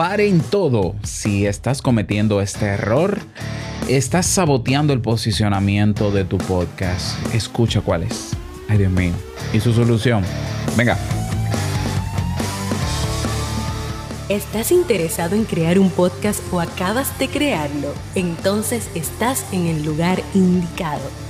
paren todo. Si estás cometiendo este error, estás saboteando el posicionamiento de tu podcast. Escucha cuál es. Ay, Dios mío. Y su solución. Venga. ¿Estás interesado en crear un podcast o acabas de crearlo? Entonces estás en el lugar indicado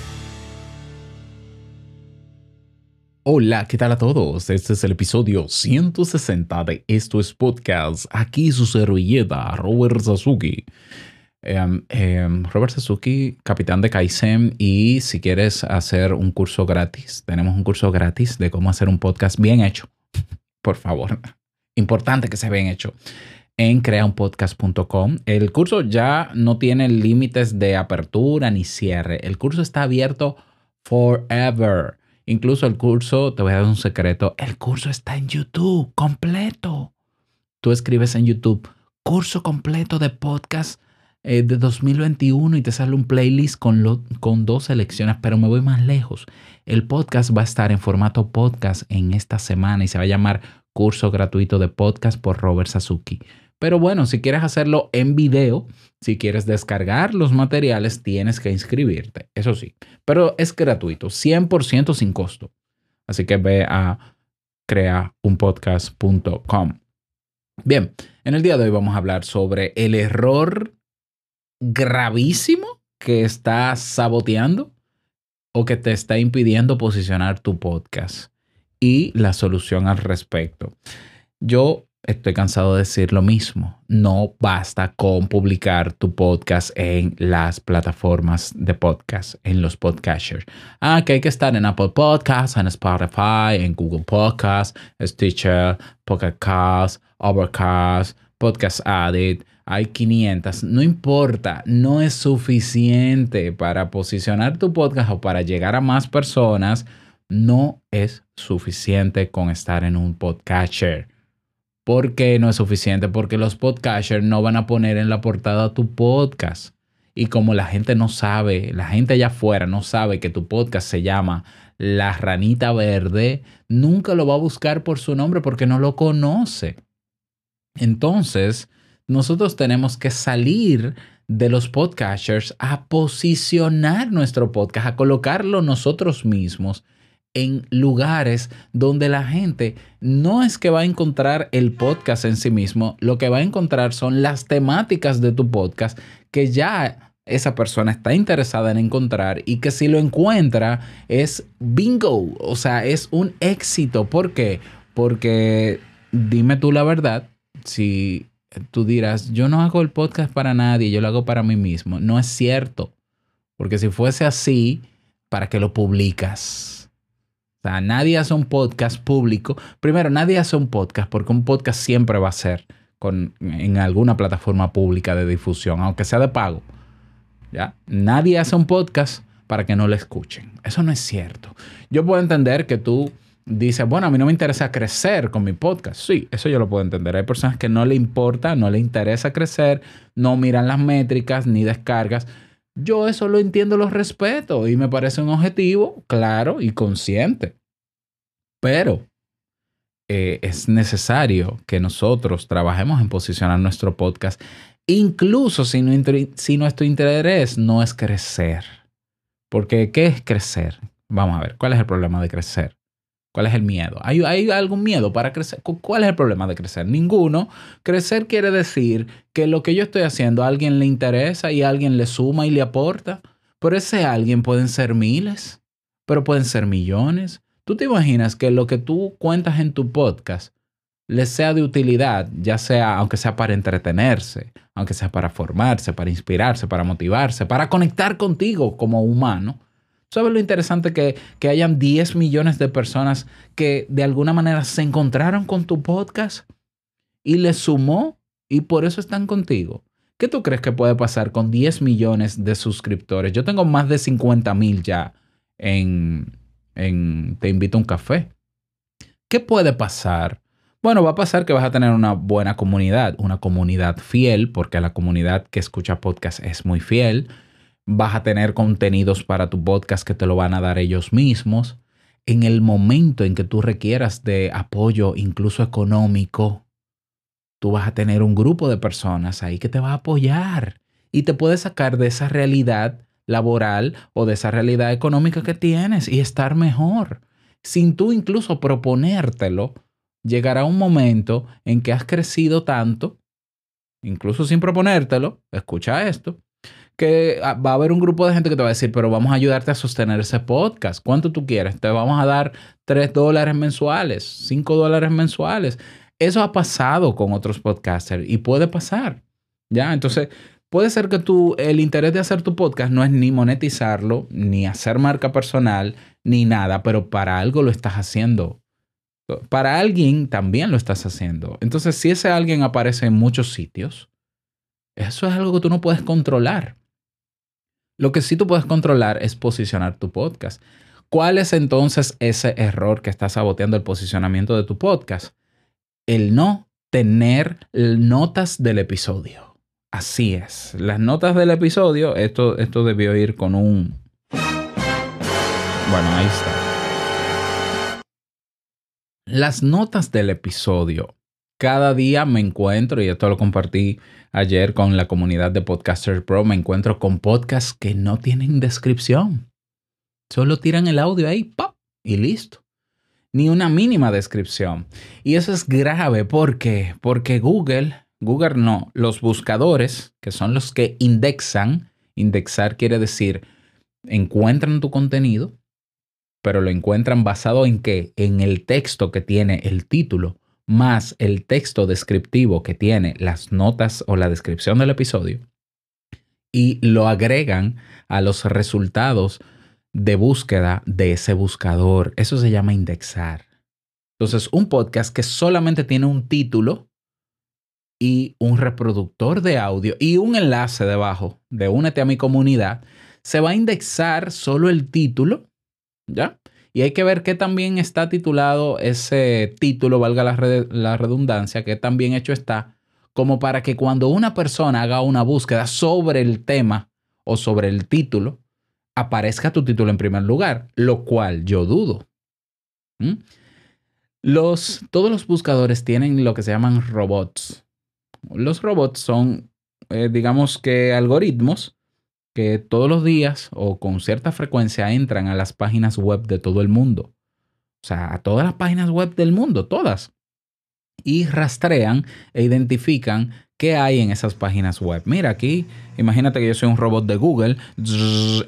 Hola, ¿qué tal a todos? Este es el episodio 160 de Esto es Podcast. Aquí su servilleta, Robert Sasuki. Em, em, Robert Sasuki, capitán de Kaizen. Y si quieres hacer un curso gratis, tenemos un curso gratis de cómo hacer un podcast bien hecho. Por favor, importante que sea bien hecho. En creaunpodcast.com. El curso ya no tiene límites de apertura ni cierre. El curso está abierto forever. Incluso el curso, te voy a dar un secreto, el curso está en YouTube completo. Tú escribes en YouTube curso completo de podcast eh, de 2021 y te sale un playlist con, con dos selecciones, pero me voy más lejos. El podcast va a estar en formato podcast en esta semana y se va a llamar Curso Gratuito de Podcast por Robert Sasuki. Pero bueno, si quieres hacerlo en video, si quieres descargar los materiales, tienes que inscribirte, eso sí. Pero es gratuito, 100% sin costo. Así que ve a creaunpodcast.com. Bien, en el día de hoy vamos a hablar sobre el error gravísimo que está saboteando o que te está impidiendo posicionar tu podcast y la solución al respecto. Yo estoy cansado de decir lo mismo. No basta con publicar tu podcast en las plataformas de podcast, en los podcasters. Ah, que hay que estar en Apple Podcasts, en Spotify, en Google Podcasts, Stitcher, Pocket Cast, Overcast, Podcast Addict. Hay 500. No importa, no es suficiente para posicionar tu podcast o para llegar a más personas. No es suficiente con estar en un podcaster ¿Por qué no es suficiente? Porque los podcasters no van a poner en la portada tu podcast. Y como la gente no sabe, la gente allá afuera no sabe que tu podcast se llama La Ranita Verde, nunca lo va a buscar por su nombre porque no lo conoce. Entonces, nosotros tenemos que salir de los podcasters a posicionar nuestro podcast, a colocarlo nosotros mismos en lugares donde la gente no es que va a encontrar el podcast en sí mismo, lo que va a encontrar son las temáticas de tu podcast que ya esa persona está interesada en encontrar y que si lo encuentra es bingo, o sea, es un éxito. ¿Por qué? Porque dime tú la verdad, si tú dirás, yo no hago el podcast para nadie, yo lo hago para mí mismo, no es cierto, porque si fuese así, ¿para qué lo publicas? O sea, nadie hace un podcast público. Primero, nadie hace un podcast porque un podcast siempre va a ser con, en alguna plataforma pública de difusión, aunque sea de pago. ¿ya? Nadie hace un podcast para que no lo escuchen. Eso no es cierto. Yo puedo entender que tú dices, bueno, a mí no me interesa crecer con mi podcast. Sí, eso yo lo puedo entender. Hay personas que no le importa, no le interesa crecer, no miran las métricas ni descargas. Yo eso lo entiendo, lo respeto y me parece un objetivo claro y consciente. Pero eh, es necesario que nosotros trabajemos en posicionar nuestro podcast, incluso si, si nuestro interés no es crecer. Porque, ¿qué es crecer? Vamos a ver, ¿cuál es el problema de crecer? ¿Cuál es el miedo? ¿Hay, ¿Hay, algún miedo para crecer? ¿Cuál es el problema de crecer? Ninguno. Crecer quiere decir que lo que yo estoy haciendo a alguien le interesa y a alguien le suma y le aporta. Pero ese alguien pueden ser miles, pero pueden ser millones. ¿Tú te imaginas que lo que tú cuentas en tu podcast les sea de utilidad, ya sea, aunque sea para entretenerse, aunque sea para formarse, para inspirarse, para motivarse, para conectar contigo como humano? ¿Sabes lo interesante que, que hayan 10 millones de personas que de alguna manera se encontraron con tu podcast y les sumó y por eso están contigo? ¿Qué tú crees que puede pasar con 10 millones de suscriptores? Yo tengo más de 50 mil ya en, en Te invito a un café. ¿Qué puede pasar? Bueno, va a pasar que vas a tener una buena comunidad, una comunidad fiel, porque la comunidad que escucha podcast es muy fiel. Vas a tener contenidos para tu podcast que te lo van a dar ellos mismos. En el momento en que tú requieras de apoyo, incluso económico, tú vas a tener un grupo de personas ahí que te va a apoyar y te puede sacar de esa realidad laboral o de esa realidad económica que tienes y estar mejor sin tú incluso proponértelo, llegará un momento en que has crecido tanto, incluso sin proponértelo, escucha esto, que ah, va a haber un grupo de gente que te va a decir, pero vamos a ayudarte a sostener ese podcast. ¿Cuánto tú quieres? Te vamos a dar 3 dólares mensuales, 5 dólares mensuales. Eso ha pasado con otros podcasters y puede pasar. ¿Ya? Entonces, puede ser que tú, el interés de hacer tu podcast no es ni monetizarlo, ni hacer marca personal, ni nada, pero para algo lo estás haciendo. Para alguien también lo estás haciendo. Entonces, si ese alguien aparece en muchos sitios, eso es algo que tú no puedes controlar. Lo que sí tú puedes controlar es posicionar tu podcast. ¿Cuál es entonces ese error que está saboteando el posicionamiento de tu podcast? El no tener notas del episodio. Así es. Las notas del episodio, esto, esto debió ir con un, bueno, ahí está. Las notas del episodio. Cada día me encuentro, y esto lo compartí ayer con la comunidad de Podcaster Pro, me encuentro con podcasts que no tienen descripción. Solo tiran el audio ahí, ¡pop! y listo. Ni una mínima descripción. Y eso es grave. ¿Por qué? Porque Google, Google no, los buscadores, que son los que indexan, indexar quiere decir, encuentran tu contenido pero lo encuentran basado en qué? En el texto que tiene el título, más el texto descriptivo que tiene las notas o la descripción del episodio, y lo agregan a los resultados de búsqueda de ese buscador. Eso se llama indexar. Entonces, un podcast que solamente tiene un título y un reproductor de audio y un enlace debajo de Únete a mi comunidad, se va a indexar solo el título ¿ya? Y hay que ver qué también está titulado ese título, valga la, redundancia, que también hecho está, como para que cuando una persona haga una búsqueda sobre el tema o sobre el título, aparezca tu título en primer lugar, lo cual yo dudo. Los, todos los buscadores tienen lo que se llaman robots. Los robots son, eh, digamos que algoritmos que todos los días o con cierta frecuencia entran a las páginas web de todo el mundo. O sea, a todas las páginas web del mundo, todas. Y rastrean e identifican qué hay en esas páginas web. Mira aquí, imagínate que yo soy un robot de Google,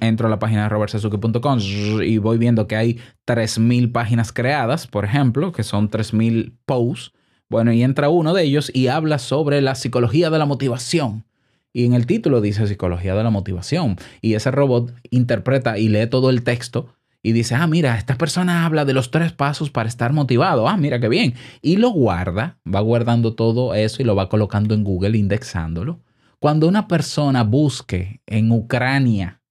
entro a la página de y voy viendo que hay 3.000 páginas creadas, por ejemplo, que son 3.000 posts. Bueno, y entra uno de ellos y habla sobre la psicología de la motivación. Y en el título dice psicología de la motivación. Y ese robot interpreta y lee todo el texto y dice, ah, mira, esta persona habla de los tres pasos para estar motivado. Ah, mira qué bien. Y lo guarda, va guardando todo eso y lo va colocando en Google, indexándolo. Cuando una persona busque en Ucrania,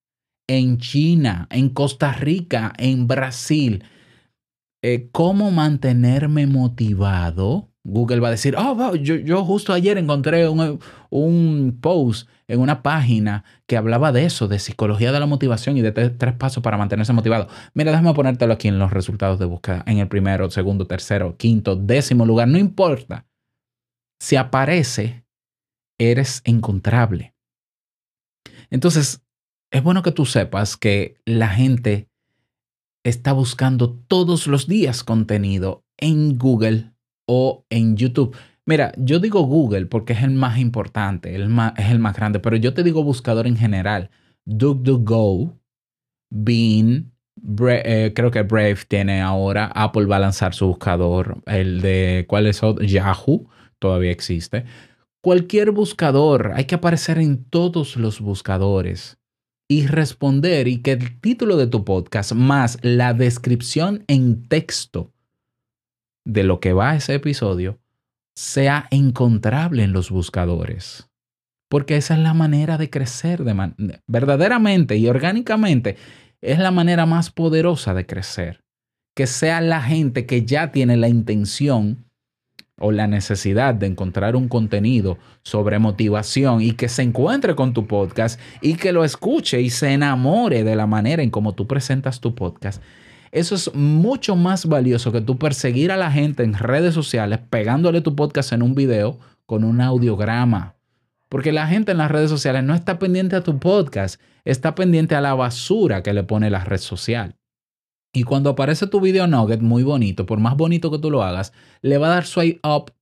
en China, en Costa Rica, en Brasil, eh, cómo mantenerme motivado, Google va a decir, oh, yo, justo ayer encontré un, un, post en una página que hablaba de eso, de psicología de la motivación y de tres, pasos para mantenerse motivado. Mira, déjame ponértelo aquí en los resultados de búsqueda, en el primero, segundo, tercero, quinto, décimo lugar, no importa. Si aparece, eres encontrable. Entonces, es bueno que tú sepas que la gente está buscando todos los días contenido en Google o en YouTube. Mira, yo digo Google porque es el más importante, el más, es el más grande, pero yo te digo buscador en general. DuckDuckGo, Bean, eh, creo que Brave tiene ahora, Apple va a lanzar su buscador, el de, ¿cuál es? Yahoo, todavía existe. Cualquier buscador, hay que aparecer en todos los buscadores y responder y que el título de tu podcast más la descripción en texto de lo que va ese episodio sea encontrable en los buscadores. porque esa es la manera de crecer de verdaderamente y orgánicamente. Es la manera más poderosa de crecer. Que sea la gente que ya tiene la intención o la necesidad de encontrar un contenido sobre motivación y que se encuentre con tu podcast y que lo escuche y se enamore de la manera en cómo tú presentas tu podcast. Eso es mucho más valioso que tú perseguir a la gente en redes sociales pegándole tu podcast en un video con un audiograma. Porque la gente en las redes sociales no está pendiente a tu podcast, está pendiente a la basura que le pone la red social. Y cuando aparece tu video nugget muy bonito, por más bonito que tú lo hagas, le va a dar swipe up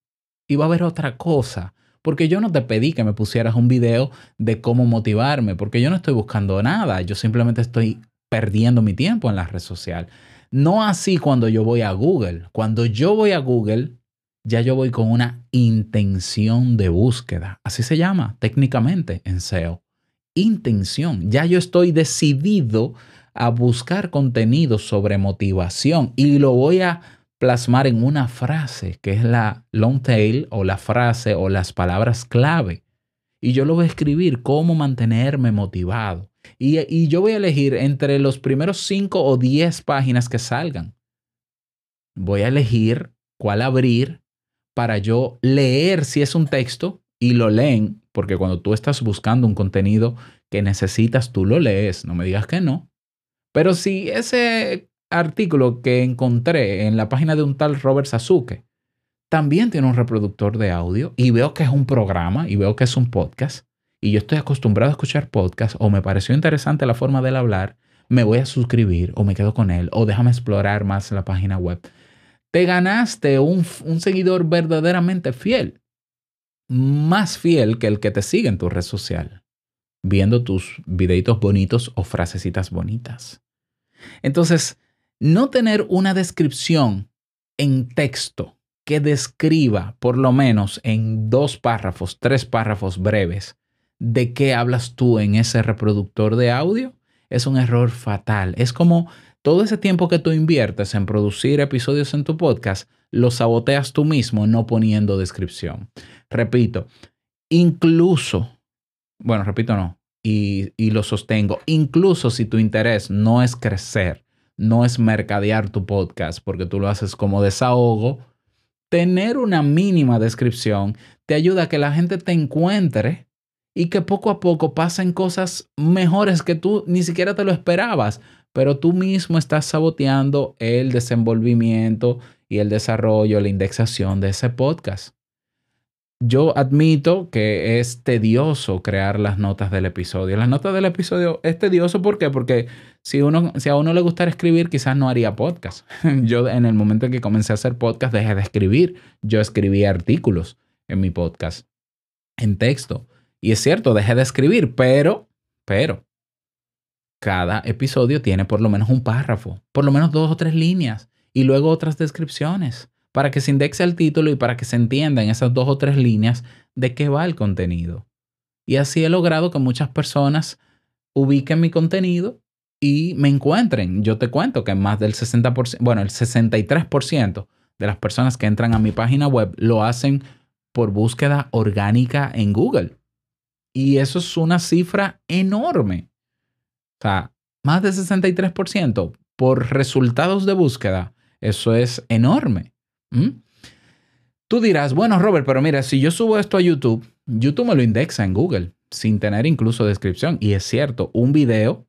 y va a ver otra cosa. Porque yo no te pedí que me pusieras un video de cómo motivarme, porque yo no estoy buscando nada, yo simplemente estoy perdiendo mi tiempo en la red social. No así cuando yo voy a Google. Cuando yo voy a Google, ya yo voy con una intención de búsqueda. Así se llama técnicamente en SEO. Intención. Ya yo estoy decidido a buscar contenido sobre motivación y lo voy a plasmar en una frase que es la long tail o la frase o las palabras clave. Y yo lo voy a escribir cómo mantenerme motivado. Y, yo voy a elegir entre los primeros 5 o 10 páginas que salgan. Voy a elegir cuál abrir para yo leer si es un texto y lo leen, porque cuando tú estás buscando un contenido que necesitas, tú lo lees, no me digas que no. Pero si ese artículo que encontré en la página de un tal Robert Sasuke también tiene un reproductor de audio y veo que es un programa y veo que es un podcast y yo estoy acostumbrado a escuchar podcast o me pareció interesante la forma de él hablar, me voy a suscribir o me quedo con él o déjame explorar más la página web. Te ganaste un, un seguidor verdaderamente fiel, más fiel que el que te sigue en tu red social viendo tus videitos bonitos o frasecitas bonitas. Entonces, no tener una descripción en texto que describa por lo menos en dos párrafos, tres párrafos breves, de qué hablas tú en ese reproductor de audio, es un error fatal. Es como todo ese tiempo que tú inviertes en producir episodios en tu podcast, lo saboteas tú mismo no poniendo descripción. Repito, incluso bueno, repito, no, y, y, lo sostengo, incluso si tu interés no es crecer, no es mercadear tu podcast, porque tú lo haces como desahogo, tener una mínima descripción te ayuda a que la gente te encuentre y que poco a poco pasen cosas mejores que tú ni siquiera te lo esperabas, pero tú mismo estás saboteando el desenvolvimiento y el desarrollo, la indexación de ese podcast. Yo admito que es tedioso crear las notas del episodio. Las notas del episodio es tedioso ¿por qué? porque si, uno, si a uno le gustara escribir, quizás no haría podcast. Yo en el momento en que comencé a hacer podcast dejé de escribir. Yo escribí artículos en mi podcast en texto. Y es cierto, dejé de escribir, pero, pero, cada episodio tiene por lo menos un párrafo, por lo menos dos o tres líneas y luego otras descripciones para que se indexe el título y para que se entienda en esas dos o tres líneas de qué va el contenido. Y así he logrado que muchas personas ubiquen mi contenido y me encuentren. Yo te cuento que más del 60%, bueno, el 63% de las personas que entran a mi página web lo hacen por búsqueda orgánica en Google. Y eso es una cifra enorme. O sea, más del 63% por resultados de búsqueda. Eso es enorme. Tú dirás, bueno, Robert, pero mira, si yo subo esto a YouTube, YouTube me lo indexa en Google sin tener incluso descripción. Y es cierto, un video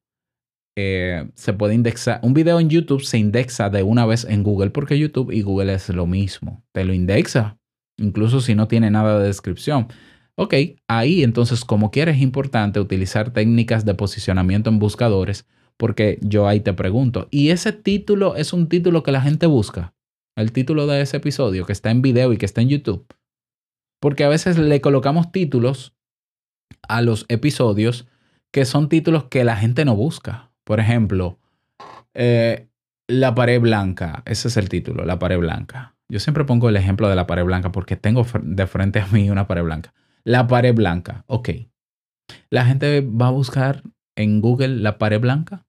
eh, se puede indexar, un video en YouTube se indexa de una vez en Google porque YouTube y Google es lo mismo. Te lo indexa, incluso si no tiene nada de descripción. Ok, ahí entonces como quieres es importante utilizar técnicas de posicionamiento en buscadores porque yo ahí te pregunto, ¿y ese título es un título que la gente busca? el título de ese episodio que está en video y que está en YouTube. Porque a veces le colocamos títulos a los episodios que son títulos que la gente no busca. Por ejemplo, eh, La pared blanca. Ese es el título, La pared blanca. Yo siempre pongo el ejemplo de la pared blanca porque tengo de frente a mí una pared blanca. La pared blanca. Ok. ¿La gente va a buscar en Google la pared blanca?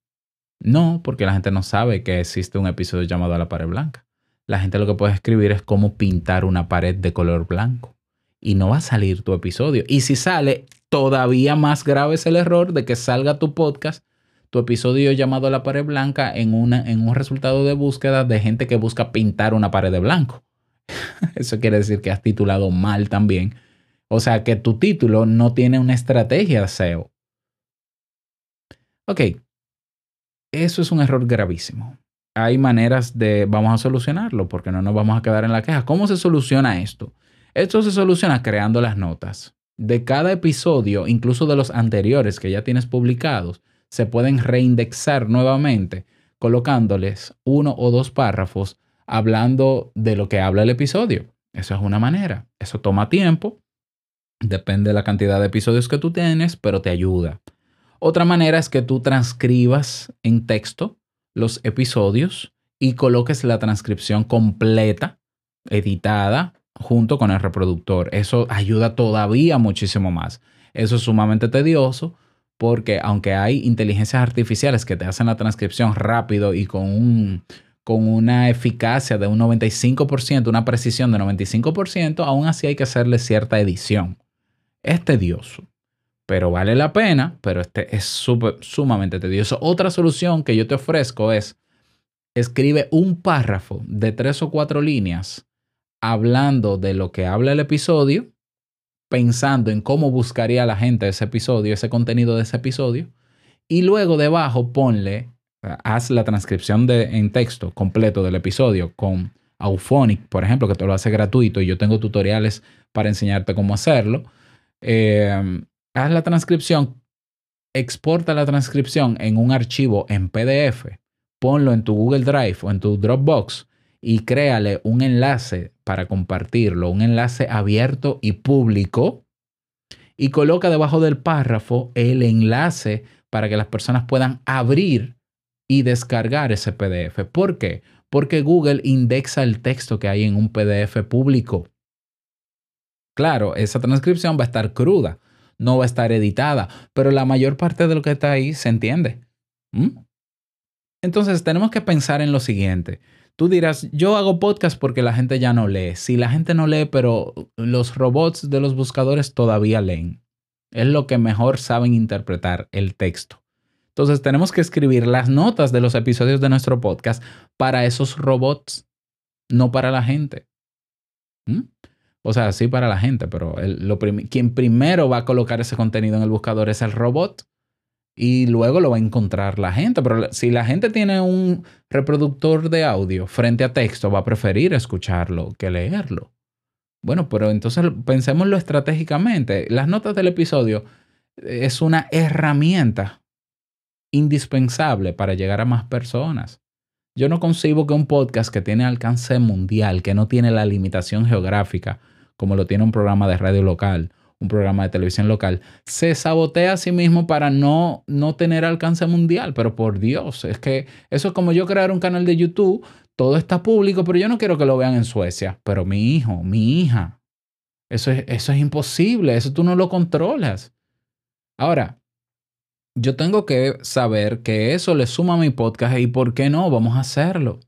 No, porque la gente no sabe que existe un episodio llamado La pared blanca la gente lo que puede escribir es cómo pintar una pared de color blanco. Y no va a salir tu episodio. Y si sale, todavía más grave es el error de que salga tu podcast, tu episodio llamado La pared blanca en, una, en un resultado de búsqueda de gente que busca pintar una pared de blanco. Eso quiere decir que has titulado mal también. O sea, que tu título no tiene una estrategia SEO. Ok, eso es un error gravísimo. Hay maneras de, vamos a solucionarlo, porque no nos vamos a quedar en la queja. ¿Cómo se soluciona esto? Esto se soluciona creando las notas. De cada episodio, incluso de los anteriores que ya tienes publicados, se pueden reindexar nuevamente colocándoles uno o dos párrafos hablando de lo que habla el episodio. Eso es una manera. Eso toma tiempo. Depende de la cantidad de episodios que tú tienes, pero te ayuda. Otra manera es que tú transcribas en texto los episodios y coloques la transcripción completa, editada, junto con el reproductor. Eso ayuda todavía muchísimo más. Eso es sumamente tedioso porque aunque hay inteligencias artificiales que te hacen la transcripción rápido y con, un, con una eficacia de un 95%, una precisión de 95%, aún así hay que hacerle cierta edición. Es tedioso pero vale la pena, pero este es sumamente tedioso. Otra solución que yo te ofrezco es, escribe un párrafo de tres o cuatro líneas hablando de lo que habla el episodio, pensando en cómo buscaría la gente ese episodio, ese contenido de ese episodio, y luego debajo ponle, haz la transcripción de, en texto completo del episodio con Auphonic, por ejemplo, que te lo hace gratuito y yo tengo tutoriales para enseñarte cómo hacerlo. Eh, haz la transcripción, exporta la transcripción en un archivo en PDF, ponlo en tu Google Drive o en tu Dropbox y créale un enlace para compartirlo, un enlace abierto y público y coloca debajo del párrafo el enlace para que las personas puedan abrir y descargar ese PDF. ¿Por qué? Porque Google indexa el texto que hay en un PDF público. Claro, esa transcripción va a estar cruda, no va a estar editada, pero la mayor parte de lo que está ahí se entiende. ¿Mm? Entonces tenemos que pensar en lo siguiente. Tú dirás, yo hago podcast porque la gente ya no lee. Si la gente no lee, pero los robots de los buscadores todavía leen. Es lo que mejor saben interpretar el texto. Entonces tenemos que escribir las notas de los episodios de nuestro podcast para esos robots, no para la gente. ¿Mm? O sea, sí para la gente, pero quien primero va a colocar ese contenido en el buscador es el robot y luego lo va a encontrar la gente. Pero si la gente tiene un reproductor de audio frente a texto, va a preferir escucharlo que leerlo. Bueno, pero entonces pensémoslo estratégicamente. Las notas del episodio es una herramienta indispensable para llegar a más personas. Yo no concibo que un podcast que tiene alcance mundial, que no tiene la limitación geográfica, como lo tiene un programa de radio local, un programa de televisión local, se sabotea a sí mismo para no, no tener alcance mundial. Pero por Dios, es que eso es como yo crear un canal de YouTube, todo está público, pero yo no quiero que lo vean en Suecia. Pero mi hijo, mi hija, eso es, eso es imposible, eso tú no lo controlas. Ahora, yo tengo que saber que eso le suma a mi podcast y por qué no, vamos a hacerlo.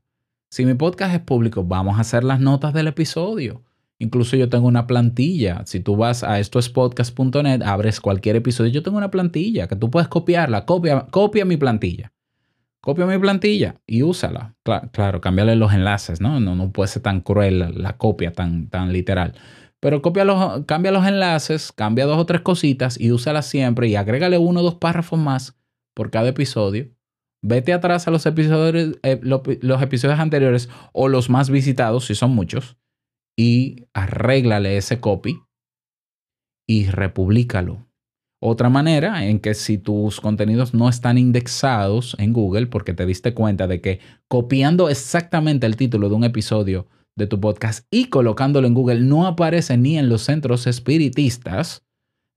Si mi podcast es público, vamos a hacer las notas del episodio. Incluso yo tengo una plantilla. Si tú vas a estoespodcast.net, abres cualquier episodio, yo tengo una plantilla que tú puedes copiarla. Copia, copia mi plantilla. Copia mi plantilla y úsala. Claro, claro cámbiale los enlaces, ¿no? ¿no? No puede ser tan cruel la, copia, tan, tan literal. Pero copia los, cambia los enlaces, cambia dos o tres cositas y úsala siempre y agrégale uno o dos párrafos más por cada episodio. Vete atrás a los episodios, eh, los episodios anteriores o los más visitados, si son muchos y arréglale ese copy y republicalo. Otra manera en que si tus contenidos no están indexados en Google porque te diste cuenta de que copiando exactamente el título de un episodio de tu podcast y colocándolo en Google no aparece ni en los centros espiritistas,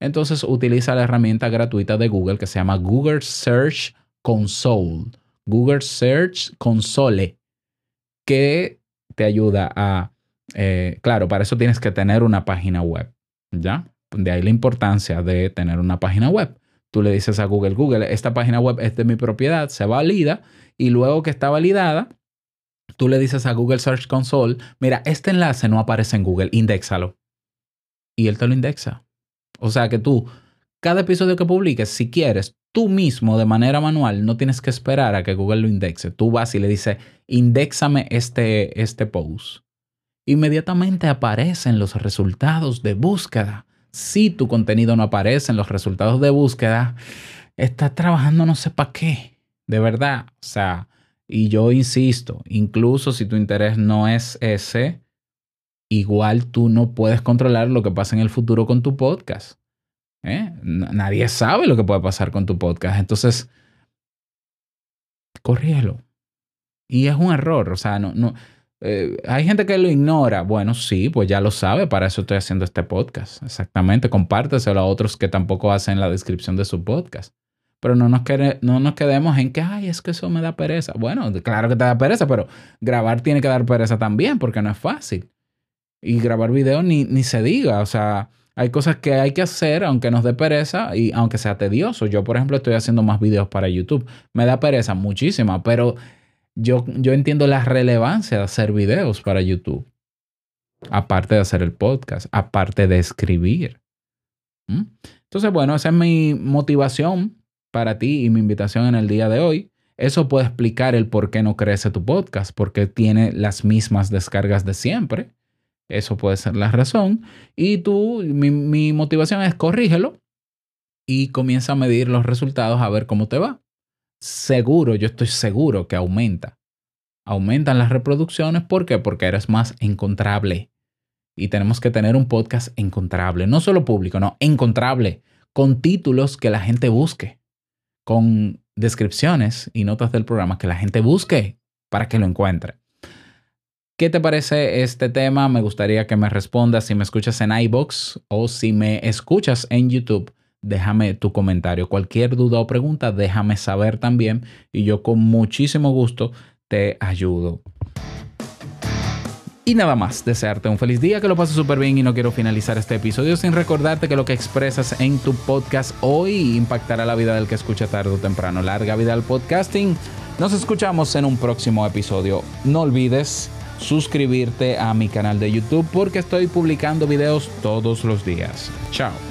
entonces utiliza la herramienta gratuita de Google que se llama Google Search Console. Google Search Console, que te ayuda a eh, claro, para eso tienes que tener una página web, ¿ya? De ahí la importancia de tener una página web. Tú le dices a Google, Google, esta página web es de mi propiedad, se valida y luego que está validada, tú le dices a Google Search Console, mira, este enlace no aparece en Google, indexalo. Y él te lo indexa. O sea que tú cada episodio que publiques, si quieres, tú mismo de manera manual, no tienes que esperar a que Google lo indexe. Tú vas y le dices, indexame este, este post. Inmediatamente aparecen los resultados de búsqueda. Si tu contenido no aparece en los resultados de búsqueda, estás trabajando no sé para qué. De verdad. O sea, y yo insisto, incluso si tu interés no es ese, igual tú no puedes controlar lo que pasa en el futuro con tu podcast. ¿eh? Nadie sabe lo que puede pasar con tu podcast. Entonces, corrígelo. Y es un error. O sea, no, no, eh, hay gente que lo ignora. Bueno, sí, pues ya lo sabe. Para eso estoy haciendo este podcast. Exactamente. Compárteselo a otros que tampoco hacen la descripción de su podcast. Pero no nos, no nos quedemos en que, ay, es que eso me da pereza. Bueno, claro que te da pereza, pero grabar tiene que dar pereza también porque no es fácil. Y grabar video ni, ni se diga. O sea, hay cosas que hay que hacer aunque nos dé pereza y aunque sea tedioso. Yo, por ejemplo, estoy haciendo más videos para YouTube. Me da pereza muchísima, pero yo, yo entiendo la relevancia de hacer videos para YouTube. Aparte de hacer el podcast, aparte de escribir. ¿Mm? Entonces, bueno, esa es mi motivación para ti y mi invitación en el día de hoy. Eso puede explicar el por qué no crece tu podcast, porque tiene las mismas descargas de siempre. Eso puede ser la razón. Y tú, mi, mi motivación es corrígelo y comienza a medir los resultados a ver cómo te va. Seguro, yo estoy seguro que aumenta. Aumentan las reproducciones. ¿Por qué? Porque eres más encontrable. Y tenemos que tener un podcast encontrable. No solo público, no, encontrable. Con títulos que la gente busque con descripciones y notas del programa que la gente busque para que lo encuentre. ¿Qué te parece este tema? Me gustaría que me respondas si me escuchas en iBox o si me escuchas en YouTube. Déjame tu comentario. Cualquier duda o pregunta, déjame saber también y yo con muchísimo gusto te ayudo. Y nada más, desearte un feliz día, que lo pases súper bien y no quiero finalizar este episodio sin recordarte que lo que expresas en tu podcast hoy impactará la vida del que escucha tarde o temprano. Larga vida al podcasting. Nos escuchamos en un próximo episodio. No olvides suscribirte a mi canal de YouTube porque estoy publicando videos todos los días. Chao.